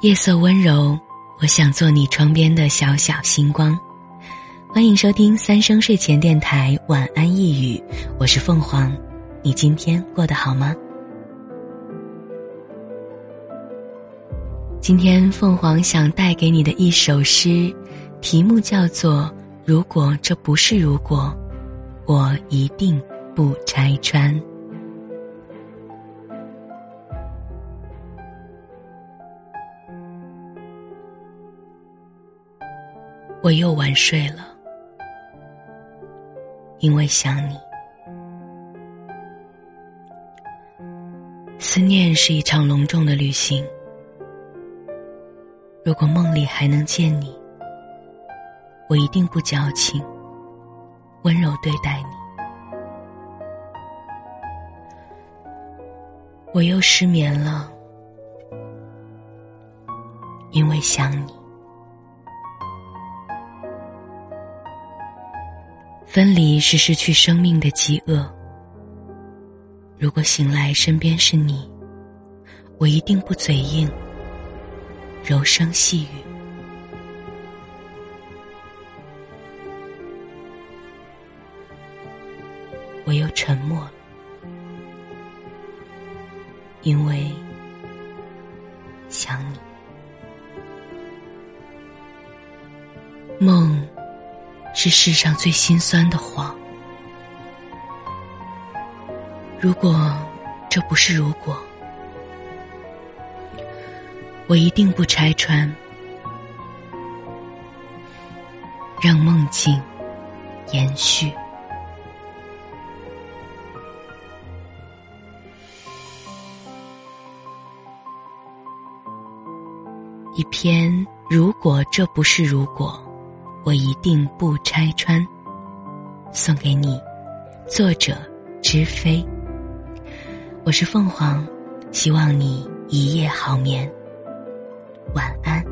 夜色温柔，我想做你窗边的小小星光。欢迎收听三生睡前电台晚安一语，我是凤凰。你今天过得好吗？今天凤凰想带给你的一首诗，题目叫做《如果这不是如果，我一定不拆穿》。我又晚睡了，因为想你。思念是一场隆重的旅行，如果梦里还能见你，我一定不矫情，温柔对待你。我又失眠了，因为想你。分离是失去生命的饥饿。如果醒来身边是你，我一定不嘴硬，柔声细语。我又沉默了，因为想你。梦。是世上最心酸的谎。如果这不是如果，我一定不拆穿，让梦境延续。一篇，如果这不是如果。我一定不拆穿，送给你。作者：知飞。我是凤凰，希望你一夜好眠，晚安。